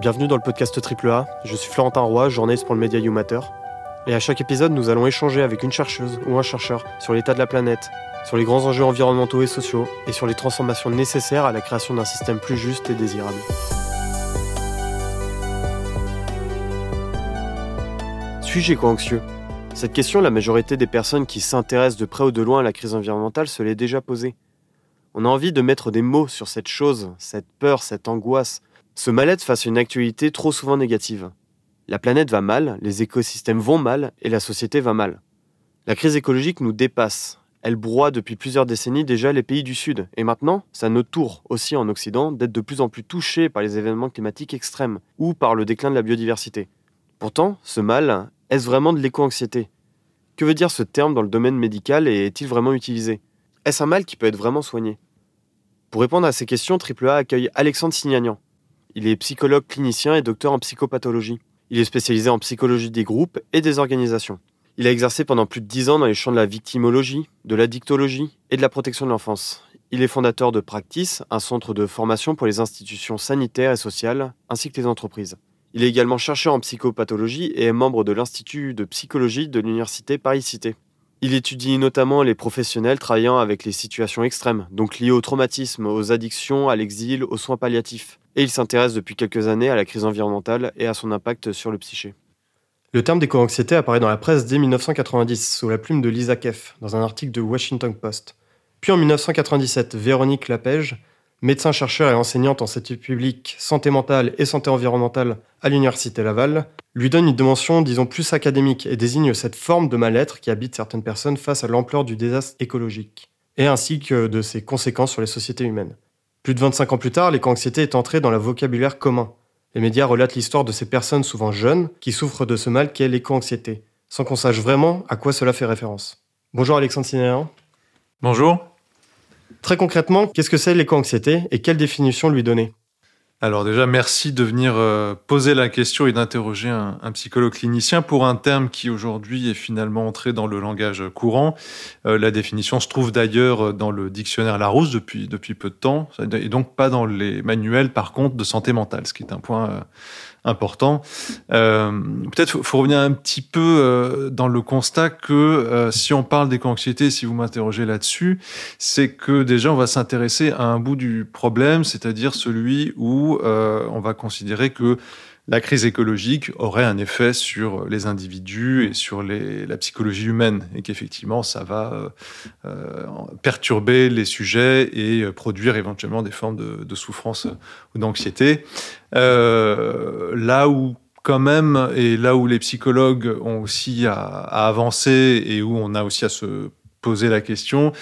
Bienvenue dans le podcast AAA, je suis Florentin Roy, journaliste pour le média YouMatter. Et à chaque épisode, nous allons échanger avec une chercheuse ou un chercheur sur l'état de la planète, sur les grands enjeux environnementaux et sociaux, et sur les transformations nécessaires à la création d'un système plus juste et désirable. Suis-je éco-anxieux? Cette question, la majorité des personnes qui s'intéressent de près ou de loin à la crise environnementale se l'est déjà posée. On a envie de mettre des mots sur cette chose, cette peur, cette angoisse, ce mal-être face à une actualité trop souvent négative. La planète va mal, les écosystèmes vont mal et la société va mal. La crise écologique nous dépasse. Elle broie depuis plusieurs décennies déjà les pays du Sud. Et maintenant, c'est à notre tour, aussi en Occident, d'être de plus en plus touchés par les événements climatiques extrêmes ou par le déclin de la biodiversité. Pourtant, ce mal, est-ce vraiment de l'éco-anxiété? Que veut dire ce terme dans le domaine médical et est-il vraiment utilisé? Est-ce un mal qui peut être vraiment soigné? Pour répondre à ces questions, AAA accueille Alexandre Signagnan. Il est psychologue clinicien et docteur en psychopathologie. Il est spécialisé en psychologie des groupes et des organisations. Il a exercé pendant plus de dix ans dans les champs de la victimologie, de l'addictologie et de la protection de l'enfance. Il est fondateur de Practice, un centre de formation pour les institutions sanitaires et sociales, ainsi que les entreprises. Il est également chercheur en psychopathologie et est membre de l'Institut de psychologie de l'Université Paris-Cité. Il étudie notamment les professionnels travaillant avec les situations extrêmes, donc liées au traumatisme, aux addictions, à l'exil, aux soins palliatifs et il s'intéresse depuis quelques années à la crise environnementale et à son impact sur le psyché. Le terme d'éco-anxiété apparaît dans la presse dès 1990 sous la plume de Lisa Keff dans un article de Washington Post. Puis en 1997, Véronique Lapège, médecin-chercheur et enseignante en santé publique, santé mentale et santé environnementale à l'Université Laval, lui donne une dimension, disons, plus académique et désigne cette forme de mal-être qui habite certaines personnes face à l'ampleur du désastre écologique, et ainsi que de ses conséquences sur les sociétés humaines. Plus de 25 ans plus tard, l'éco-anxiété est entrée dans le vocabulaire commun. Les médias relatent l'histoire de ces personnes souvent jeunes qui souffrent de ce mal qu'est l'éco-anxiété, sans qu'on sache vraiment à quoi cela fait référence. Bonjour Alexandre Sinéan. Bonjour. Très concrètement, qu'est-ce que c'est l'éco-anxiété et quelle définition lui donner? Alors déjà, merci de venir euh, poser la question et d'interroger un, psychologue clinicien pour un terme qui aujourd'hui est finalement entré dans le langage courant. Euh, la définition se trouve d'ailleurs dans le dictionnaire Larousse depuis, depuis peu de temps, et donc pas dans les manuels par contre de santé mentale, ce qui est un point euh, important. Euh, Peut-être faut revenir un petit peu euh, dans le constat que euh, si on parle d'éco-anxiété, si vous m'interrogez là-dessus, c'est que déjà on va s'intéresser à un bout du problème, c'est-à-dire celui où euh, on va considérer que la crise écologique aurait un effet sur les individus et sur la psychologie humaine, et qu'effectivement, ça va euh, euh perturber les sujets et euh, produire éventuellement des formes de, souffrance ou d'anxiété. Là où quand même, et là où les psychologues ont aussi à avancer et où on a aussi à se poser la question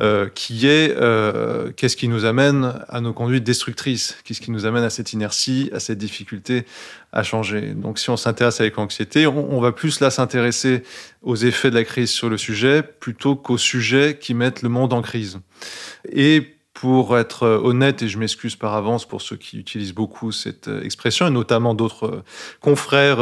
euh, qui est euh, qu'est-ce qui nous amène à nos conduites destructrices? Qu'est-ce qui nous amène à cette inertie, à cette difficulté à changer? Donc si on s'intéresse à l'éco-anxiété, on, on, va plus là s'intéresser aux effets de la crise sur le sujet plutôt qu'aux sujets qui mettent le monde en crise. Et pour être euh, honnête, et je m'excuse par avance pour ceux qui utilisent beaucoup cette euh, expression, et notamment d'autres euh, confrères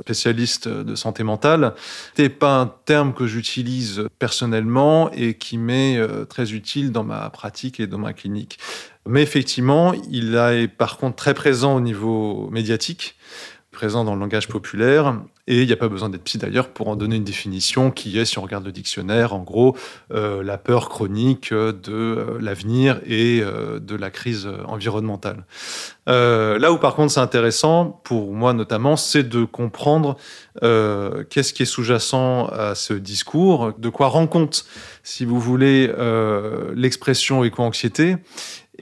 spécialistes de santé mentale, c'est pas un terme que j'utilise personnellement et qui m'est très utile dans ma pratique et dans ma clinique. Mais effectivement, il est par contre très présent au niveau médiatique présent dans le langage populaire. Et il n'y a pas besoin d'être psy d'ailleurs pour en donner une définition qui est, si on regarde le dictionnaire, en gros, euh, la peur chronique de euh, l'avenir et euh, de la crise environnementale. Là où par contre c'est intéressant, pour moi notamment, c'est de comprendre qu'est-ce qui est sous-jacent à ce discours, de quoi rend compte, si vous voulez, l'expression éco-anxiété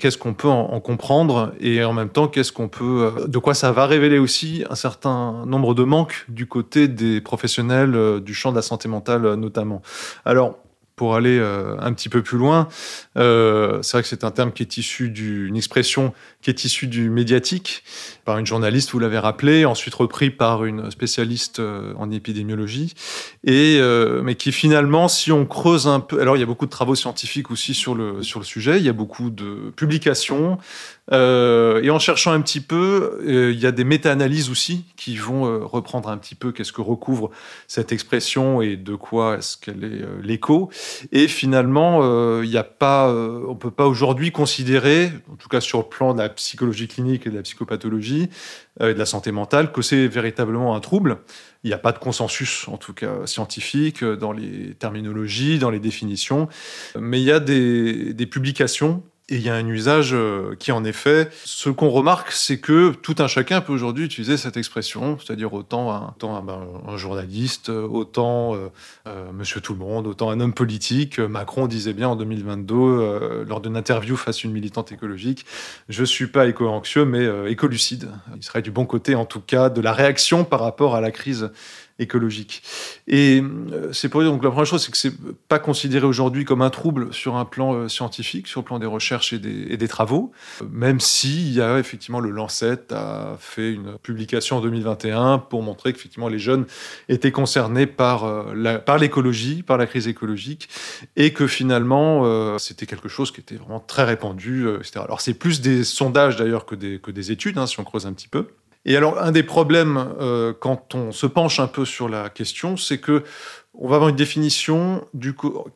qu'est-ce qu'on peut en, en, comprendre et en même temps qu'est-ce qu'on peut euh, de quoi ça va révéler aussi un certain nombre de manques du côté des professionnels euh, du champ de la santé mentale euh, notamment. Alors pour aller euh, un petit peu plus loin, euh, c'est vrai que c'est un terme qui est issu d'une expression qui est issue du médiatique, par une journaliste, vous l'avez rappelé, ensuite repris par une spécialiste euh, en épidémiologie, et mais qui finalement, si on creuse un peu, alors il y a beaucoup de travaux scientifiques aussi sur le sur le sujet, il y a beaucoup de publications, euh, et en cherchant un petit peu, euh, il y a des méta-analyses aussi qui vont euh, reprendre un petit peu qu'est-ce que recouvre cette expression et de quoi est-ce qu'elle est l'écho. Et finalement, il a pas, on peut pas aujourd'hui considérer, en tout cas sur le plan de la psychologie clinique et de la psychopathologie et de la santé mentale, que c'est véritablement un trouble. Il n'y a pas de consensus, en tout cas scientifique, dans les terminologies, dans les définitions, mais il y a des publications et il y a un usage euh, qui, en effet, ce qu'on remarque, c'est que tout un chacun peut aujourd'hui utiliser cette expression, c'est-à-dire autant un, ben, journaliste, autant euh, euh, monsieur tout le monde, autant un homme politique. Macron disait bien en 2022, lors d'une interview face à une militante écologique, je suis pas éco-anxieux, mais écolucide. Il serait du bon côté, en tout cas, de la réaction par rapport à la crise écologique. Et euh, c'est pour dire, donc la première chose, c'est que c'est pas considéré aujourd'hui comme un trouble sur un plan euh, scientifique, sur le plan des recherches et des, travaux, même s'il y a effectivement le Lancet a fait une publication en 2021 pour montrer qu'effectivement les jeunes étaient concernés par, euh, par l'écologie, par la crise écologique, et que finalement c'était quelque chose qui était vraiment très répandu, etc. Alors c'est plus des sondages d'ailleurs que des, que des études, hein, si on creuse un petit peu. Et alors, un des problèmes, euh, quand on se penche un peu sur la question, c'est que on va avoir une définition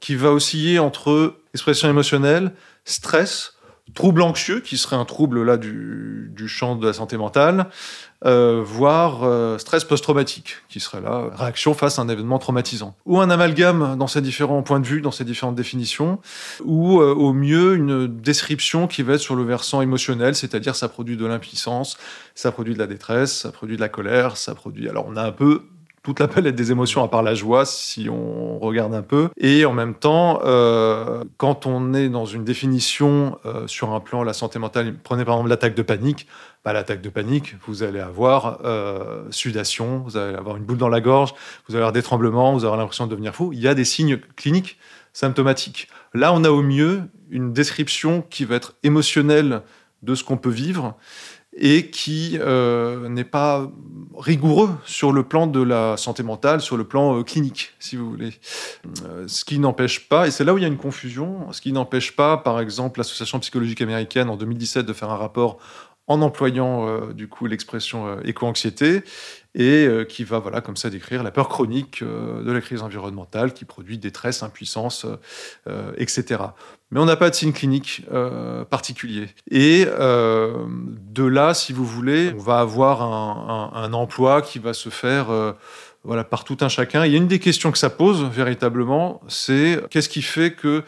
qui va osciller entre expression émotionnelle, stress, trouble anxieux, qui serait un trouble là du, champ de la santé mentale, euh, voire euh, stress post-traumatique, qui serait là réaction face à un événement traumatisant. Ou un amalgame dans ces différents points de vue, dans ces différentes définitions, ou euh, au mieux une description qui va être sur le versant émotionnel, c'est-à-dire ça produit de l'impuissance, ça produit de la détresse, ça produit de la colère, ça produit... Alors on a un peu toute la palette des émotions à part la joie si on regarde un peu. Et en même temps, euh, quand on est dans une définition euh, sur un plan la santé mentale, prenez par exemple l'attaque de panique, bah, l'attaque de panique, vous allez avoir euh, sudation, vous allez avoir une boule dans la gorge, vous allez avoir des tremblements, vous allez l'impression de devenir fou. Il y a des signes cliniques symptomatiques. Là, on a au mieux une description qui va être émotionnelle de ce qu'on peut vivre et qui euh, n'est pas rigoureux sur le plan de la santé mentale, sur le plan euh, clinique, si vous voulez. Euh, ce qui n'empêche pas, et c'est là où il y a une confusion, ce qui n'empêche pas, par exemple, l'Association psychologique américaine en 2017 de faire un rapport en employant du coup l'expression éco-anxiété et qui va voilà comme ça décrire la peur chronique de la crise environnementale qui produit détresse, impuissance, etc mais on n'a pas de signe clinique euh, particulier. Et euh, de là, si vous voulez, on va avoir un, emploi qui va se faire euh, voilà, par tout un chacun. Il y a une des questions que ça pose véritablement, c'est qu'est-ce qui fait que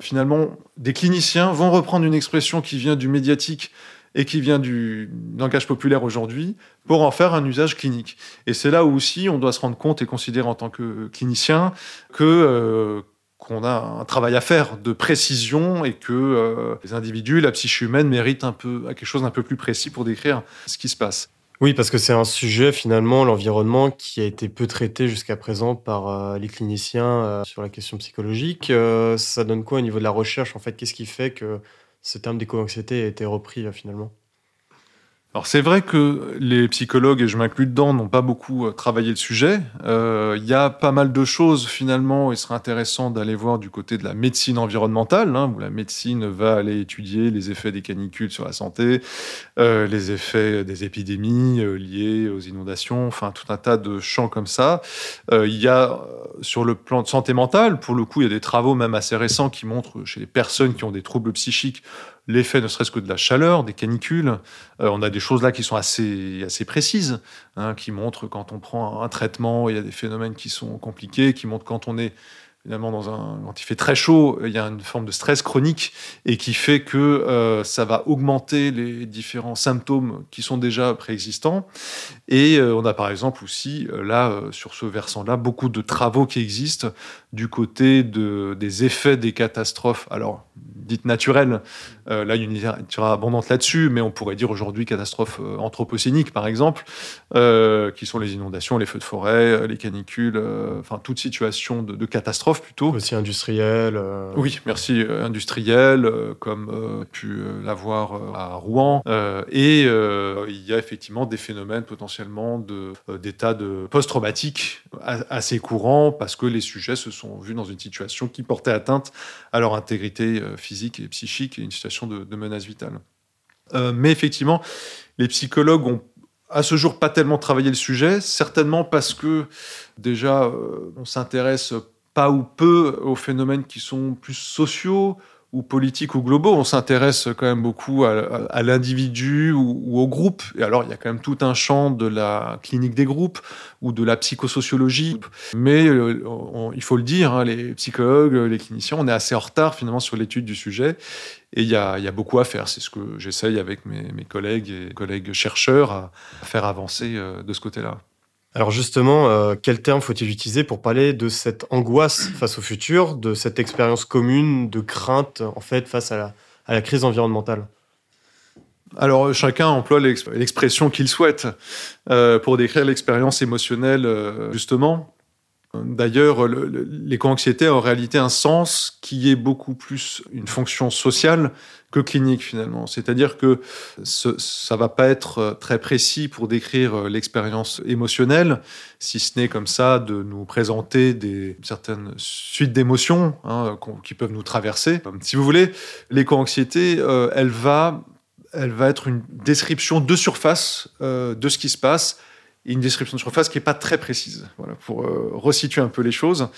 finalement des cliniciens vont reprendre une expression qui vient du médiatique et qui vient du langage populaire aujourd'hui pour en faire un usage clinique. Et c'est là où aussi on doit se rendre compte et considérer en tant que clinicien que qu'on a un travail à faire de précision et que euh, les individus, la psyché humaine méritent un peu quelque chose d'un peu plus précis pour décrire ce qui se passe. Oui, parce que c'est un sujet finalement, l'environnement, qui a été peu traité jusqu'à présent par euh, les cliniciens euh, sur la question psychologique. ça donne quoi au niveau de la recherche En fait, qu'est-ce qui fait que ce terme d'éco-anxiété a été repris finalement? Alors c'est vrai que les psychologues, et je m'inclus dedans, n'ont pas beaucoup euh, travaillé le sujet. Euh, il y a pas mal de choses finalement, il serait intéressant d'aller voir du côté de la médecine environnementale, hein, où la médecine va aller étudier les effets des canicules sur la santé, euh, les effets des épidémies liées aux inondations, enfin tout un tas de champs comme ça. Il y a sur le plan de santé mentale, pour le coup, il y a des travaux même assez récents qui montrent chez les personnes qui ont des troubles psychiques l'effet ne serait-ce que de la chaleur, des canicules. Euh, on a des choses là qui sont assez, assez précises, hein, qui montrent quand on prend un traitement, il y a des phénomènes qui sont compliqués, qui montrent quand on est Un, quand il fait très chaud, il y a une forme de stress chronique et qui fait que euh, ça va augmenter les différents symptômes qui sont déjà préexistants. Et euh, on a par exemple aussi, là, sur ce versant-là, beaucoup de travaux qui existent du côté de, des effets des catastrophes. Alors, dites naturelles. Euh, là, il y a une littérature abondante là-dessus, mais on pourrait dire aujourd'hui catastrophes euh, anthropocéniques, par exemple, euh, qui sont les inondations, les feux de forêt, les canicules, enfin toute situation de, catastrophe plutôt. Aussi industrielle. Oui, merci, industrielle, comme pu l'avoir à Rouen. et il y a effectivement des phénomènes potentiellement d'état de, post-traumatique assez courants parce que les sujets se sont vus dans une situation qui portait atteinte à leur intégrité physique et psychique et une situation de, menace vitale. Euh, mais effectivement, les psychologues ont à ce jour pas tellement travaillé le sujet, certainement parce que déjà euh, on s'intéresse pas ou peu aux phénomènes qui sont plus sociaux ou politiques ou globaux. On s'intéresse quand même beaucoup à, l'individu ou, au groupe. Et alors, il y a quand même tout un champ de la clinique des groupes ou de la psychosociologie. Mais euh, il faut le dire, hein, les psychologues, les cliniciens, on est assez en retard finalement sur l'étude du sujet. Et il y a, beaucoup à faire. C'est ce que j'essaye avec mes, mes, collègues et collègues chercheurs à, faire avancer euh, de ce côté-là. Alors justement, euh, quel terme faut-il utiliser pour parler de cette angoisse face au futur, de cette expérience commune de crainte en fait face à la, crise environnementale? Alors chacun emploie l'expression qu'il souhaite euh, pour décrire l'expérience émotionnelle euh, justement. D'ailleurs, l'éco-anxiété a en réalité un sens qui est beaucoup plus une fonction sociale que clinique finalement. C'est-à-dire que ce, ça va pas être euh, très précis pour décrire euh, l'expérience émotionnelle, si ce n'est comme ça de nous présenter des certaines suites d'émotions hein, qui peuvent nous traverser. Si vous voulez, l'éco-anxiété, euh, elle va elle va être une description de surface de ce qui se passe une description de surface qui n'est pas très précise, voilà, pour euh, resituer un peu les choses.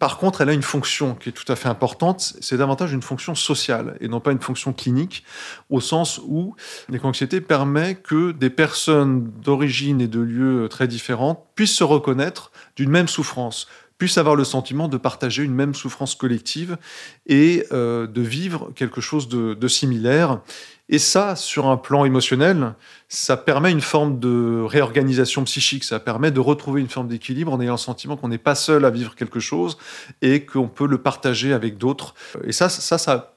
Par contre, elle a une fonction qui est tout à fait importante, c'est davantage une fonction sociale et non pas une fonction clinique, au sens où l'éco-anxiété permet que des personnes d'origine et de lieux très différentes puissent se reconnaître d'une même souffrance puissent avoir le sentiment de partager une même souffrance collective et euh, de vivre quelque chose de similaire et ça, sur un plan émotionnel, ça permet une forme de réorganisation psychique, ça permet de retrouver une forme d'équilibre en ayant le sentiment qu'on n'est pas seul à vivre quelque chose et qu'on peut le partager avec d'autres. Et ça, ça, ça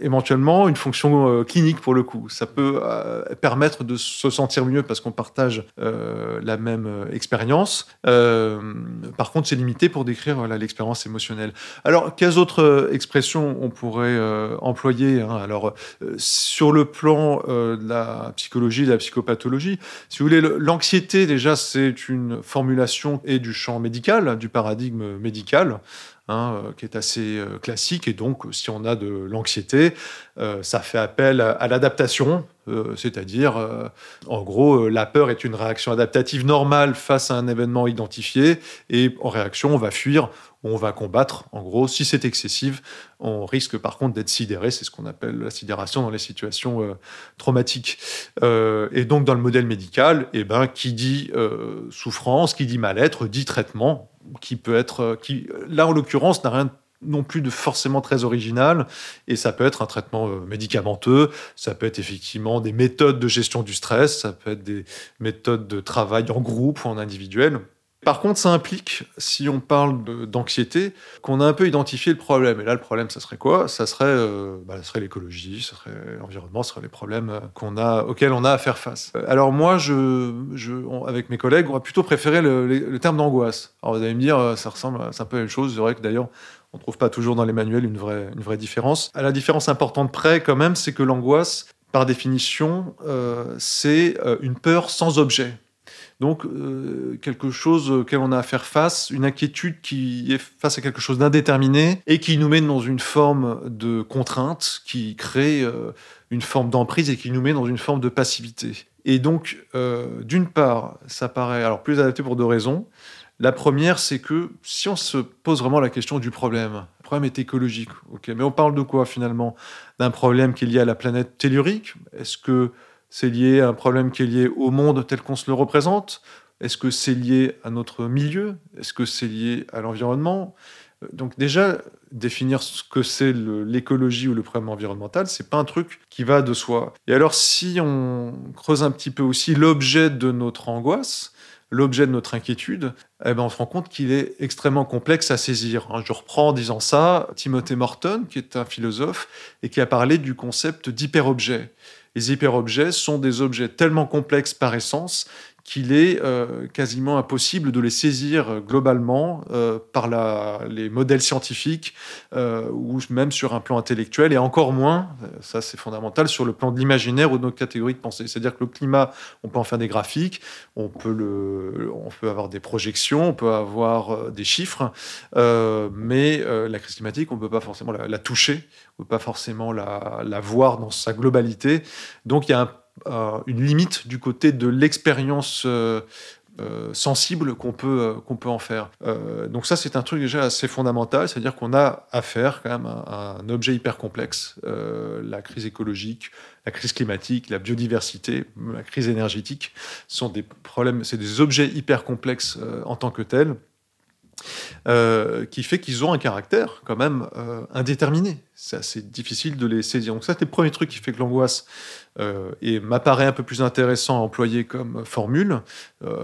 éventuellement une fonction euh, clinique pour le coup. Ça peut euh, permettre de se sentir mieux parce qu'on partage euh, la même expérience. par contre, c'est limité pour décrire l'expérience émotionnelle. Alors, quelles autres expressions on pourrait employer hein? Alors, sur le plan de la psychologie, de la psychopathologie, si vous voulez, l'anxiété déjà, c'est une formulation et du champ médical, du paradigme médical. Hein, euh, qui est assez euh, classique. Et donc, si on a de l'anxiété, euh, ça fait appel à, l'adaptation, c'est-à-dire, en gros, la peur est une réaction adaptative normale face à un événement identifié, et en réaction, on va fuir on va combattre. En gros, si c'est excessif, on risque par contre d'être sidéré. C'est ce qu'on appelle la sidération dans les situations traumatiques. et donc, dans le modèle médical, eh ben, qui dit souffrance, qui dit mal-être, dit traitement qui peut être, euh, qui là en l'occurrence n'a rien non plus de forcément très original et ça peut être un traitement euh, médicamenteux, ça peut être effectivement des méthodes de gestion du stress, ça peut être des méthodes de travail en groupe ou en individuel. Par contre, ça implique, si on parle d'anxiété, qu'on a un peu identifié le problème. Et là, le problème, ça serait quoi? Ça serait, euh, bah, serait l'écologie, ça serait l'environnement, ce serait les problèmes euh, a, auxquels on a à faire face. Alors moi, je, je avec mes collègues, on va plutôt préférer le, terme d'angoisse. Alors vous allez me dire, ça ressemble, c'est un peu la même chose. C'est vrai que d'ailleurs, on ne trouve pas toujours dans les manuels une vraie, une vraie différence. À la différence importante près, quand même, c'est que l'angoisse, par définition, c'est une peur sans objet. Donc, euh, quelque chose auquel on a à faire face, une inquiétude qui est face à quelque chose d'indéterminé et qui nous met dans une forme de contrainte, qui crée euh, une forme d'emprise et qui nous met dans une forme de passivité. Et donc, euh, d'une part, ça paraît alors plus adapté pour deux raisons. La première, c'est que si on se pose vraiment la question du problème, le problème est écologique, ok, mais on parle de quoi finalement? D'un problème qui est lié à la planète tellurique? Est-ce que c'est lié à un problème qui est lié au monde tel qu'on se le représente? Est-ce que c'est lié à notre milieu? Est-ce que c'est lié à l'environnement? Donc déjà, définir ce que c'est l'écologie ou le problème environnemental, c'est pas un truc qui va de soi. Et alors si on creuse un petit peu aussi l'objet de notre angoisse, l'objet de notre inquiétude, eh ben on se rend compte qu'il est extrêmement complexe à saisir. Hein, je reprends en disant ça Timothy Morton, qui est un philosophe, et qui a parlé du concept d'hyperobjet. Les hyperobjets sont des objets tellement complexes par essence qu'il est euh, quasiment impossible de les saisir euh, globalement euh, par les modèles scientifiques ou même sur un plan intellectuel et encore moins, ça c'est fondamental, sur le plan de l'imaginaire ou de nos catégories de pensée. C'est-à-dire que le climat, on peut en faire des graphiques, on peut, avoir des projections, on peut avoir des chiffres, mais la crise climatique, on ne peut pas forcément la, toucher, on ne peut pas forcément la, la voir dans sa globalité. Donc il y a un une limite du côté de l'expérience euh, sensible qu'on peut, peut en faire. donc ça, c'est un truc déjà assez fondamental, c'est-à-dire qu'on a affaire quand même à, un objet hyper complexe, la crise écologique, la crise climatique, la biodiversité, la crise énergétique, sont des problèmes, c'est des objets hyper complexes en tant que tels. Euh, qui fait qu'ils ont un caractère quand même euh, indéterminé. C'est assez difficile de les saisir. Donc ça, c'est le premier truc qui fait que l'angoisse euh, et m'apparaît un peu plus intéressant à employer comme formule.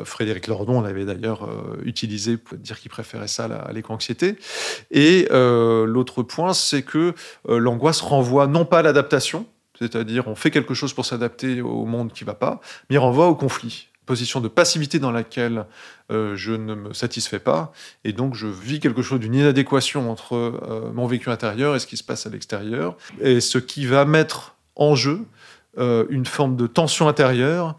Frédéric Lordon l'avait d'ailleurs utilisé pour dire qu'il préférait ça à l'éco-anxiété. Et l'autre point, c'est que l'angoisse renvoie non pas à l'adaptation, c'est-à-dire on fait quelque chose pour s'adapter au monde qui va pas, mais renvoie au conflit position de passivité dans laquelle euh, je ne me satisfais pas, et donc je vis quelque chose d'une inadéquation entre euh, mon vécu intérieur et ce qui se passe à l'extérieur, et ce qui va mettre en jeu euh, une forme de tension intérieure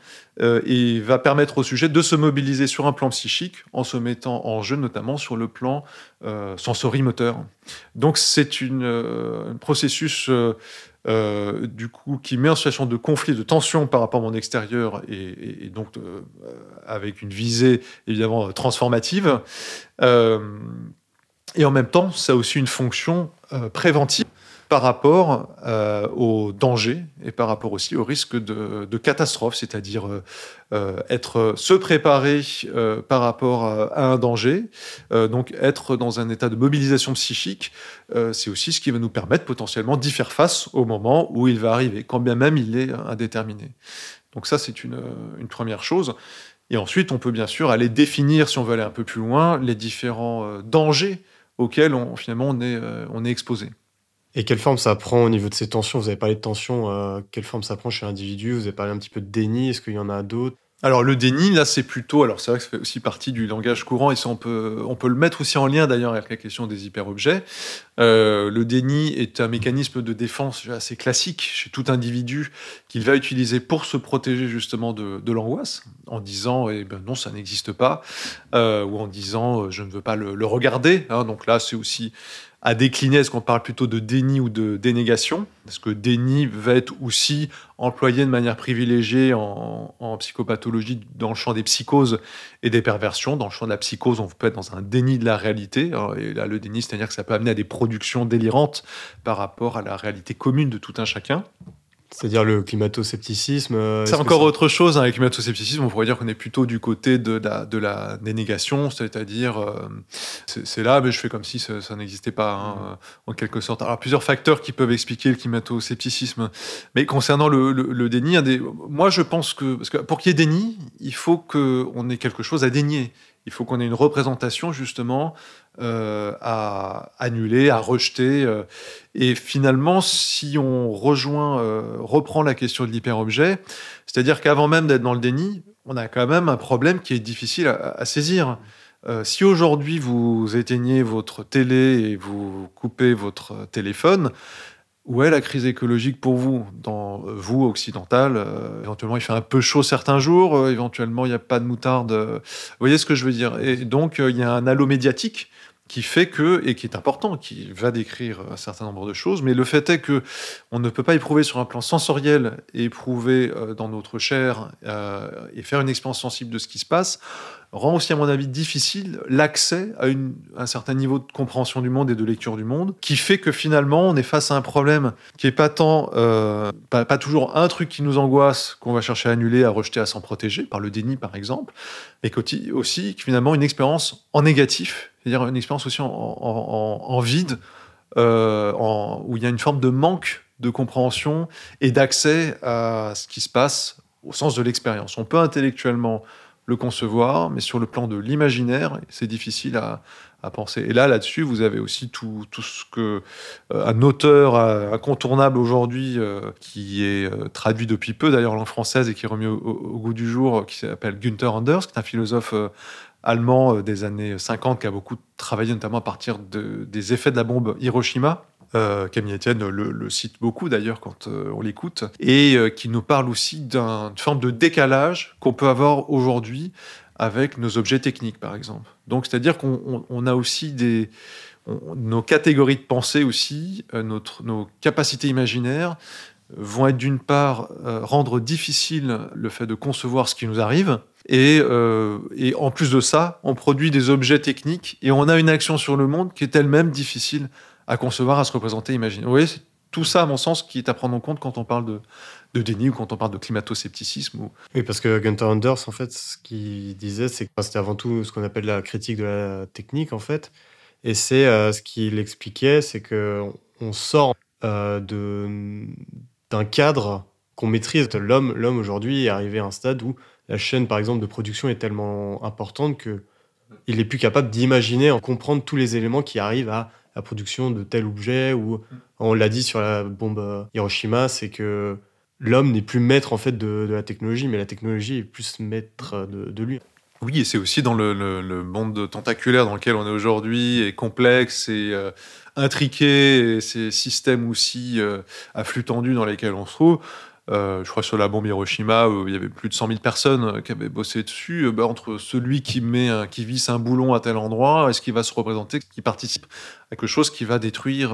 et va permettre au sujet de se mobiliser sur un plan psychique en se mettant en jeu notamment sur le plan sensorimoteur. Donc c'est un processus euh, du coup, qui met en situation de conflit, de tension par rapport à mon extérieur, et, donc euh, avec une visée évidemment transformative. Euh, et en même temps, ça a aussi une fonction préventive par rapport euh, aux dangers et par rapport aussi au risque de, catastrophe, c'est-à-dire euh, euh, être se préparer par rapport à, un danger, donc être dans un état de mobilisation psychique, c'est aussi ce qui va nous permettre potentiellement d'y faire face au moment où il va arriver, quand bien même il est indéterminé. Donc ça, c'est une, première chose. Et ensuite, on peut bien sûr aller définir, si on veut aller un peu plus loin, les différents dangers auxquels on, finalement on est exposé. Et quelle forme ça prend au niveau de ces tensions? Vous avez parlé de tensions, euh, quelle forme ça prend chez l'individu? Vous avez parlé un petit peu de déni, est-ce qu'il y en a d'autres? Alors le déni, là, c'est plutôt, alors c'est vrai que ça fait aussi partie du langage courant, et ça, on peut, on peut le mettre aussi en lien d'ailleurs avec la question des hyperobjets. Euh, le déni est un mécanisme de défense assez classique chez tout individu qu'il va utiliser pour se protéger justement de, l'angoisse, en disant eh ben non, ça n'existe pas, euh, ou en disant je ne veux pas le, regarder. Hein. donc là, c'est aussi à décliner, est-ce qu'on parle plutôt de déni ou de dénégation? Parce que déni va être aussi employé de manière privilégiée en, psychopathologie dans le champ des psychoses et des perversions. Dans le champ de la psychose, on peut être dans un déni de la réalité. Et là, le déni, c'est-à-dire que ça peut amener à des productions délirantes par rapport à la réalité commune de tout un chacun. C'est-à-dire le climato-scepticisme euh, C'est encore autre chose. Hein, le climato-scepticisme, on pourrait dire qu'on est plutôt du côté de la, de la dénégation, c'est-à-dire euh, c'est là, mais je fais comme si ça, n'existait pas, hein, mmh. en quelque sorte. Alors, plusieurs facteurs qui peuvent expliquer le climato-scepticisme. Mais concernant le, le, déni, des, moi je pense que, parce que pour qu'il y ait déni, il faut qu'on ait quelque chose à dénier. Il faut qu'on ait une représentation justement euh, à annuler, à rejeter. Euh. et finalement, si on rejoint, euh, reprend la question de l'hyperobjet, c'est-à-dire qu'avant même d'être dans le déni, on a quand même un problème qui est difficile à, saisir. si aujourd'hui vous éteignez votre télé et vous coupez votre téléphone, où est la crise écologique pour vous Dans vous, occidental, éventuellement il fait un peu chaud certains jours, éventuellement il n'y a pas de moutarde. vous voyez ce que je veux dire? Et donc il y a un halo médiatique qui fait que, et qui est important, qui va décrire un certain nombre de choses, mais le fait est que on ne peut pas éprouver sur un plan sensoriel éprouver euh, dans notre chair euh, et faire une expérience sensible de ce qui se passe rend aussi, à mon avis, difficile l'accès à, un certain niveau de compréhension du monde et de lecture du monde, qui fait que finalement, on est face à un problème qui est pas tant, euh, pas, toujours un truc qui nous angoisse, qu'on va chercher à annuler, à rejeter, à s'en protéger, par le déni par exemple, mais aussi finalement une expérience en négatif, c'est-à-dire une expérience aussi en, vide, euh, où il y a une forme de manque de compréhension et d'accès à ce qui se passe au sens de l'expérience. On peut intellectuellement le concevoir, mais sur le plan de l'imaginaire, c'est difficile à, penser. Et là, là-dessus, vous avez aussi tout, ce que euh, un auteur incontournable aujourd'hui, euh, qui est traduit depuis peu d'ailleurs en langue française et qui est remis au, goût du jour, qui s'appelle Günther Anders, qui est un philosophe allemand des années 50 qui a beaucoup travaillé notamment à partir de, des effets de la bombe Hiroshima euh, Camille Etienne le, cite beaucoup d'ailleurs quand euh, on l'écoute, et euh, qui nous parle aussi d'une forme de décalage qu'on peut avoir aujourd'hui avec nos objets techniques, par exemple. Donc, c'est-à-dire qu'on a aussi des, nos catégories de pensée aussi, notre, nos capacités imaginaires vont être d'une part rendre difficile le fait de concevoir ce qui nous arrive, Et, et en plus de ça, on produit des objets techniques et on a une action sur le monde qui est elle-même difficile à concevoir, à se représenter, imaginer. Vous voyez, c'est tout ça, à mon sens, qui est à prendre en compte quand on parle de, de déni ou quand on parle de climato-scepticisme. Oui, parce que Gunther Anders, en fait, ce qu'il disait, c'est que c'était avant tout ce qu'on appelle la critique de la technique, en fait. Et c'est euh, ce qu'il expliquait, c'est que on sort euh, de d'un cadre qu'on maîtrise. L'homme, l'homme aujourd'hui est arrivé à un stade où la chaîne, par exemple, de production est tellement importante que il est plus capable d'imaginer, en comprendre tous les éléments qui arrivent à la production de tel objet. Ou on l'a dit sur la bombe Hiroshima, c'est que l'homme n'est plus maître en fait de, la technologie, mais la technologie est plus maître de, lui. Oui, et c'est aussi dans le, monde tentaculaire dans lequel on est aujourd'hui, et complexe et euh, intriqué, et ces systèmes aussi euh, à flux tendu dans lesquels on se trouve. Euh, je crois sur la bombe Hiroshima, où il y avait plus de 100 000 personnes qui avaient bossé dessus. Bah, entre celui qui met, qui visse un boulon à tel endroit, est-ce qu'il va se représenter, qui participe à quelque chose qui va détruire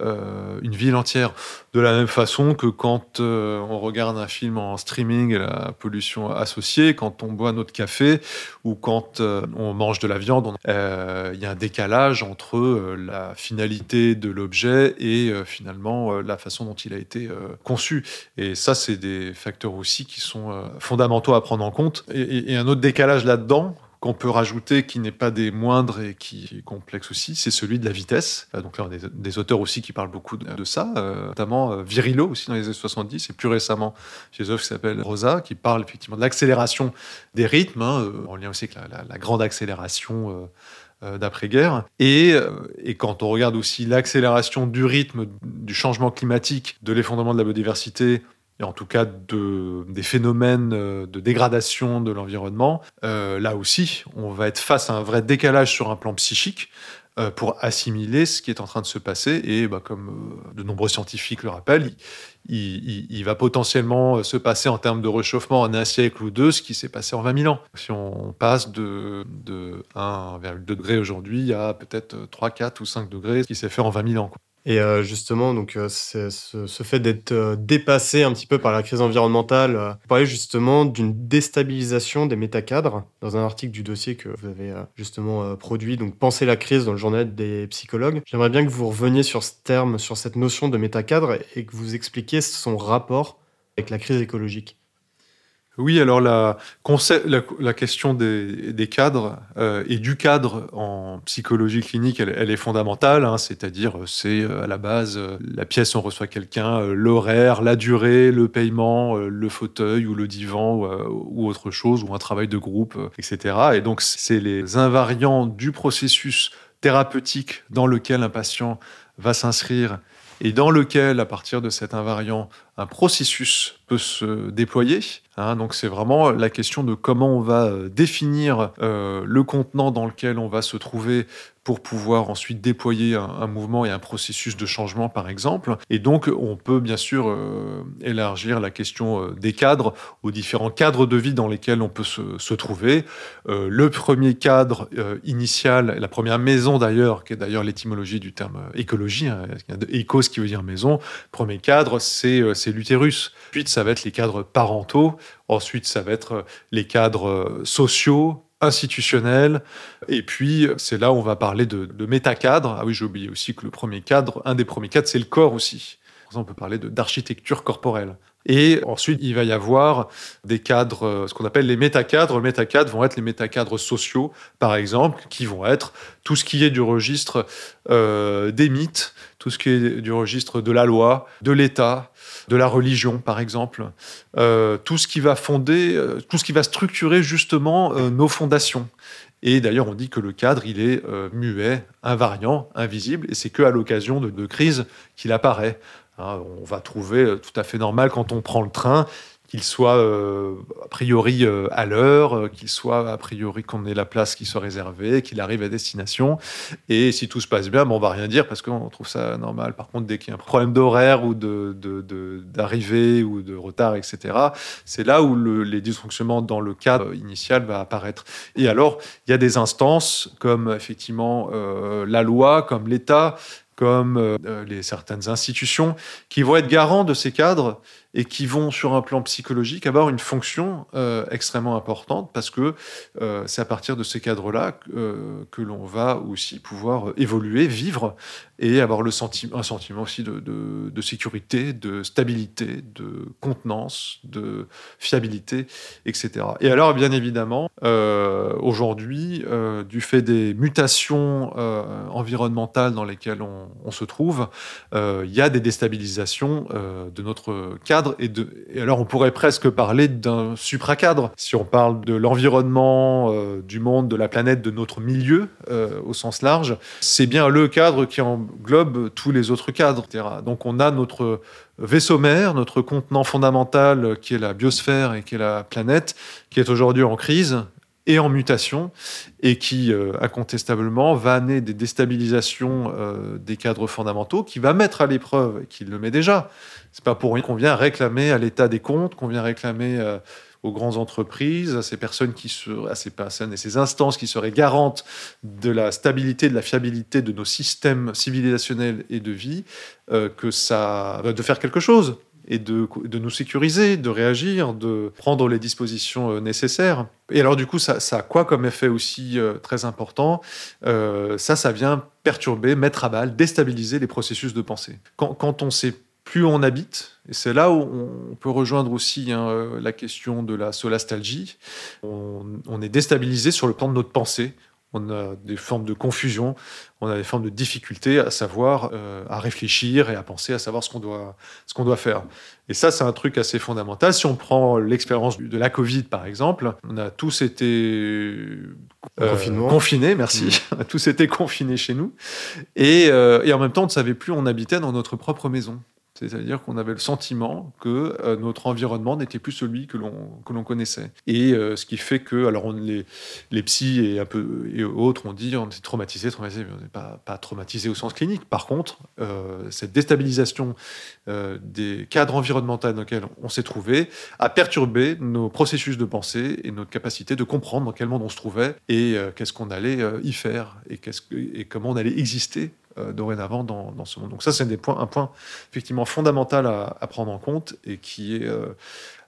euh, une ville entière. De la même façon que quand euh, on regarde un film en streaming et la pollution associée, quand on boit notre café ou quand euh, on mange de la viande, il y a un décalage entre la finalité de l'objet et finalement la façon dont il a été conçu. Et ça, c'est des facteurs aussi qui sont fondamentaux à prendre en compte. et un autre décalage là-dedans, qu'on peut rajouter, qui n'est pas des moindres et qui est complexe aussi, c'est celui de la vitesse. Euh, donc là, on a des, auteurs aussi qui parlent beaucoup de, ça, euh, notamment euh, aussi dans les années 70, et plus récemment, chez eux qui s'appelle Rosa, qui parle effectivement de l'accélération des rythmes, hein, en lien aussi avec la, grande accélération d'après-guerre. Et, et, quand on regarde aussi l'accélération du rythme du changement climatique, de l'effondrement de la biodiversité, et en tout cas de, des phénomènes euh, de dégradation de l'environnement, euh, là aussi, on va être face à un vrai décalage sur un plan psychique euh, pour assimiler ce qui est en train de se passer. Et bah, comme de nombreux scientifiques le rappellent, il, va potentiellement se passer en termes de réchauffement en un siècle ou deux ce qui s'est passé en 20 000 ans. Si on passe de 1,2 degré aujourd'hui à peut-être 3, 4 ou 5 degrés, ce qui s'est fait en 20 000 ans. Et euh, justement, donc, euh, ce, ce, fait d'être euh, dépassé un petit peu par la crise environnementale, vous parlez justement d'une déstabilisation des métacadres dans un article du dossier que vous avez justement produit, donc Penser la crise dans le journal des psychologues. J'aimerais bien que vous reveniez sur ce terme, sur cette notion de métacadre et que vous expliquiez son rapport avec la crise écologique. Oui, alors la, question des, cadres euh, et du cadre en psychologie clinique, elle, est fondamentale. Hein, c'est-à-dire, c'est euh, à la base euh, la pièce, on reçoit quelqu'un, l'horaire, la durée, le paiement, le fauteuil ou le divan ou, autre chose, ou un travail de groupe, etc. Et donc, c'est les invariants du processus thérapeutique dans lequel un patient va s'inscrire et dans lequel, à partir de cet invariant, un processus peut se déployer. Hein. donc c'est vraiment la question de comment on va euh, définir euh, le contenant dans lequel on va se trouver pour pouvoir ensuite déployer un, mouvement et un processus de changement, par exemple. Et donc, on peut bien sûr euh, élargir la question des cadres aux différents cadres de vie dans lesquels on peut se, trouver. le premier cadre initial, la première maison d'ailleurs, qui est d'ailleurs l'étymologie du terme écologie, hein, écos qui veut dire maison, premier cadre, c'est l'utérus. Ensuite, ça va être les cadres parentaux. Ensuite, ça va être les cadres sociaux, institutionnels. Et puis, c'est là où on va parler de, de métacadre. Ah oui, j'ai oublié aussi que le premier cadre, un des premiers cadres, c'est le corps aussi. On peut parler d'architecture corporelle. Et ensuite, il va y avoir des cadres, ce qu'on appelle les métacadres. Les métacadres vont être les métacadres sociaux, par exemple, qui vont être tout ce qui est du registre euh, des mythes, tout ce qui est du registre de la loi, de l'État, de la religion, par exemple, euh, tout ce qui va fonder, euh, tout ce qui va structurer justement euh, nos fondations. Et d'ailleurs, on dit que le cadre, il est muet, invariant, invisible, et c'est que à l'occasion de, de crises qu'il apparaît. Hein, on va trouver tout à fait normal quand on prend le train qu'il soit euh, a priori euh, à l'heure, euh, qu'il soit a priori qu'on ait la place qui soit réservée, qu'il arrive à destination. Et si tout se passe bien, bon, on va rien dire parce qu'on trouve ça normal. Par contre, dès qu'il y a un problème d'horaire ou d'arrivée de, ou de retard, etc., c'est là où les dysfonctionnements dans le cadre initial va apparaître. Et alors, il y a des instances comme effectivement la loi, comme l'État, comme les certaines institutions qui vont être garants de ces cadres et qui vont, sur un plan psychologique, avoir une fonction euh, extrêmement importante parce que euh, c'est à partir de ces cadres-là euh, que l'on va aussi pouvoir évoluer, vivre et avoir le un sentiment aussi de, sécurité, de stabilité, de contenance, de fiabilité, etc. Et alors, bien évidemment, aujourd'hui, du fait des mutations environnementales dans lesquelles on se trouve, il y a des déstabilisations de notre cadre et, alors on pourrait presque parler d'un supracadre. Si on parle de l'environnement, euh, du monde, de la planète, de notre milieu euh, au sens large, c'est bien le cadre qui englobe tous les autres cadres. Donc on a notre vaisseau mère, notre contenant fondamental qui est la biosphère et qui est la planète, qui est aujourd'hui en crise et en mutation, et qui euh, incontestablement va amener des déstabilisations des cadres fondamentaux, qui va mettre à l'épreuve, et qui le met déjà, c'est pas pour rien qu'on vient réclamer à l'État des comptes, qu'on vient réclamer euh, aux grandes entreprises, à ces personnes qui seraient, à ces personnes et ces instances qui seraient garantes de la stabilité, de la fiabilité de nos systèmes civilisationnels et de vie, euh, que ça, de faire quelque chose et de, nous sécuriser, de réagir, de prendre les dispositions euh, nécessaires. Et alors du coup, ça, a quoi comme effet aussi très important? Ça, ça vient perturber, mettre à balle, déstabiliser les processus de pensée. Quand, quand on sait plus on habite, et c'est là où on peut rejoindre aussi hein, euh, la question de la solastalgie, on, est déstabilisé sur le plan de notre pensée, on a des formes de confusion, on a des formes de difficulté à savoir, euh, à réfléchir et à penser, à savoir ce qu'on doit, ce qu'on doit faire. Et ça, c'est un truc assez fondamental. Si on prend l'expérience de la Covid, par exemple, on a tous été euh, confinés, merci, on a tous été confinés chez nous, et, et en même temps, on ne savait plus où on habitait dans notre propre maison. C'est-à-dire qu'on avait le sentiment que euh, notre environnement n'était plus celui que l'on connaissait. Et euh, ce qui fait que, alors on, les, les psys et un peu et autres ont dit on est traumatisé, traumatisé, mais on n'est pas, pas traumatisé au sens clinique. Par contre, euh, cette déstabilisation des cadres environnementaux dans lesquels on s'est trouvé a perturbé nos processus de pensée et notre capacité de comprendre dans quel monde on se trouvait et qu'est-ce qu'on allait y faire et, et comment on allait exister dorénavant dans, ce monde. Donc ça, c'est un point effectivement fondamental à, prendre en compte et qui est euh,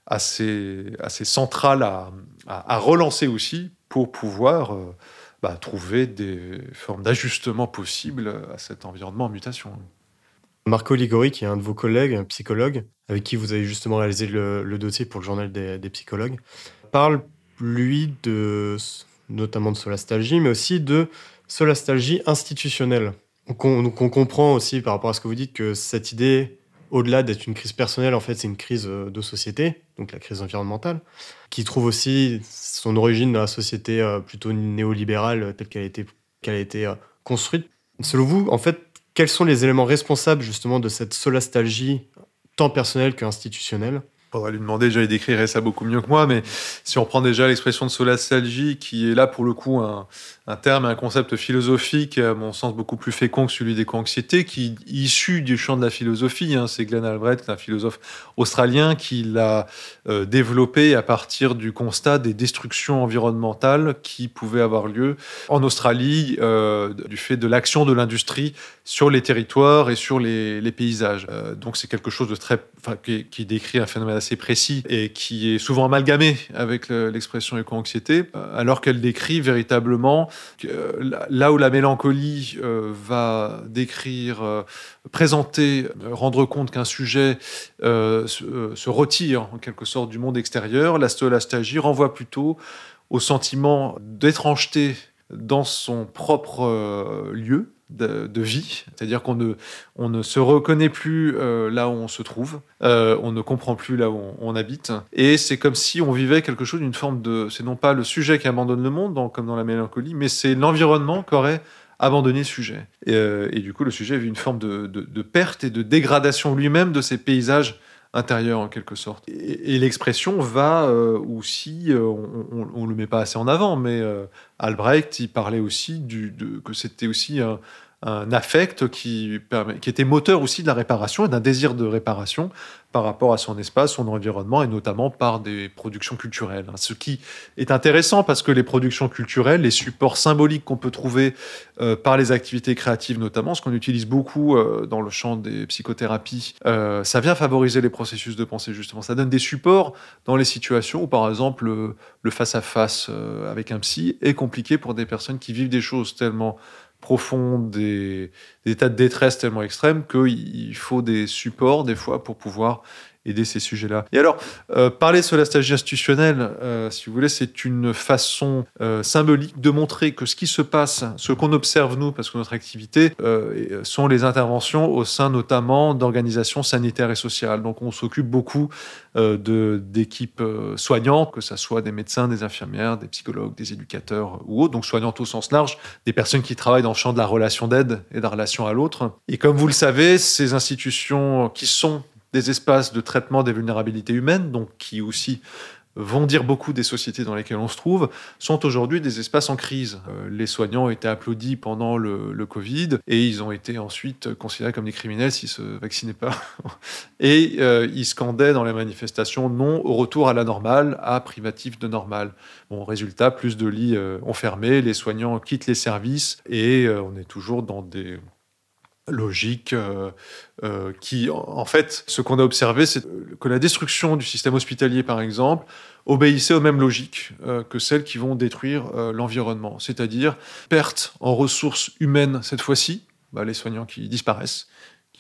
assez, assez central à, relancer aussi pour pouvoir euh, bah, trouver des formes d'ajustement possibles à cet environnement en mutation. Marco Ligori, qui est un de vos collègues, un psychologue, avec qui vous avez justement réalisé le, dossier pour le journal des, des, psychologues, parle, lui, de, notamment de solastalgie, mais aussi de solastalgie institutionnelle. Donc on, comprend aussi par rapport à ce que vous dites que cette idée, au-delà d'être une crise personnelle, en fait, c'est une crise euh, de société, donc la crise environnementale, qui trouve aussi son origine dans la société euh, plutôt néolibérale telle qu'elle a été, euh, construite. Selon vous, en fait, quels sont les éléments responsables justement de cette solastalgie tant personnelle qu'institutionnelle? Faudrait lui demander, déjà il décrirait ça beaucoup mieux que moi, mais si on prend déjà l'expression de solastalgie, qui est là pour le coup un, un terme, un concept philosophique, à mon sens beaucoup plus fécond que celui d'éco-anxiété, qui est issu du champ de la philosophie. Hein. C'est Glenn Albrecht, un philosophe australien, qui l'a euh, développé à partir du constat des destructions environnementales qui pouvaient avoir lieu en Australie euh, du fait de l'action de l'industrie sur les territoires et sur les, paysages. Euh, donc c'est quelque chose de très, qui, qui, décrit un phénomène assez précis et qui est souvent amalgamé avec l'expression éco-anxiété, alors qu'elle décrit véritablement là où la mélancolie euh, va décrire, euh, présenter, rendre compte qu'un sujet euh, se, retire en quelque sorte du monde extérieur, la stolastagie renvoie plutôt au sentiment d'étrangeté dans son propre lieu, de, vie, c'est-à-dire qu'on ne, on ne se reconnaît plus euh, là où on se trouve, euh, on ne comprend plus là où on, habite, et c'est comme si on vivait quelque chose d'une forme de... C'est non pas le sujet qui abandonne le monde, comme dans la mélancolie, mais c'est l'environnement qui aurait abandonné le sujet. Et, euh, du coup, le sujet vit une forme de, de perte et de dégradation lui-même de ces paysages intérieur en quelque sorte. Et, l'expression va euh, aussi, euh, on, ne le met pas assez en avant, mais euh, Albrecht, il parlait aussi du, que c'était aussi un, un affect qui, était moteur aussi de la réparation et d'un désir de réparation par rapport à son espace, son environnement, et notamment par des productions culturelles. Ce qui est intéressant parce que les productions culturelles, les supports symboliques qu'on peut trouver euh, par les activités créatives notamment, ce qu'on utilise beaucoup euh, dans le champ des psychothérapies, euh, ça vient favoriser les processus de pensée justement. Ça donne des supports dans les situations où par exemple le face-à-face avec un psy est compliqué pour des personnes qui vivent des choses tellement profondes, des, des états de détresse tellement extrêmes qu'il faut des supports des fois pour pouvoir aider ces sujets-là. Et alors, euh, parler sur la stagie institutionnelle, euh, si vous voulez, c'est une façon euh, symbolique de montrer que ce qui se passe, ce qu'on observe nous, parce que notre activité, sont les interventions au sein notamment d'organisations sanitaires et sociales. Donc on s'occupe beaucoup d'équipes soignantes, que ce soit des médecins, des infirmières, des psychologues, des éducateurs ou autres, donc soignantes au sens large, des personnes qui travaillent dans le champ de la relation d'aide et de la relation à l'autre. Et comme vous le savez, ces institutions qui sont des espaces de traitement des vulnérabilités humaines, donc qui aussi vont dire beaucoup des sociétés dans lesquelles on se trouve, sont aujourd'hui des espaces en crise. Euh, les soignants ont été applaudis pendant le, Covid et ils ont été ensuite considérés comme des criminels s'ils se vaccinaient pas. et euh, ils scandaient dans les manifestations non au retour à la normale, à privatif de normal. Bon, résultat, plus de lits euh, ont fermé, les soignants quittent les services et on est toujours dans des logique euh, euh, qui, en fait, ce qu'on a observé, c'est que la destruction du système hospitalier, par exemple, obéissait aux mêmes logiques euh, que celles qui vont détruire l'environnement, c'est-à-dire perte en ressources humaines cette fois-ci, bah, les soignants qui disparaissent,